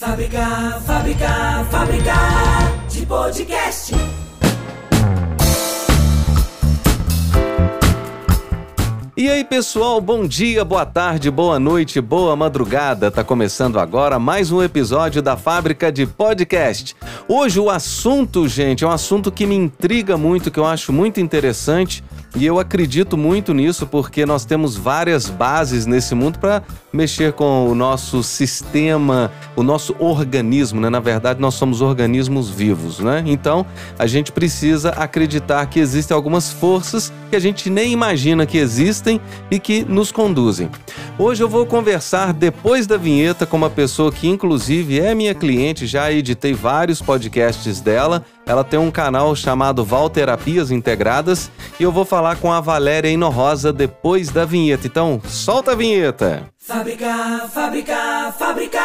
Fábrica, fábrica, fábrica de podcast. E aí, pessoal, bom dia, boa tarde, boa noite, boa madrugada. Tá começando agora mais um episódio da Fábrica de Podcast. Hoje o assunto, gente, é um assunto que me intriga muito, que eu acho muito interessante. E eu acredito muito nisso porque nós temos várias bases nesse mundo para mexer com o nosso sistema, o nosso organismo, né? Na verdade, nós somos organismos vivos, né? Então, a gente precisa acreditar que existem algumas forças que a gente nem imagina que existem e que nos conduzem. Hoje eu vou conversar depois da vinheta com uma pessoa que inclusive é minha cliente, já editei vários podcasts dela. Ela tem um canal chamado Valterapias Integradas e eu vou falar com a Valéria Inorosa depois da vinheta. Então, solta a vinheta. Fábrica, fábrica, fábrica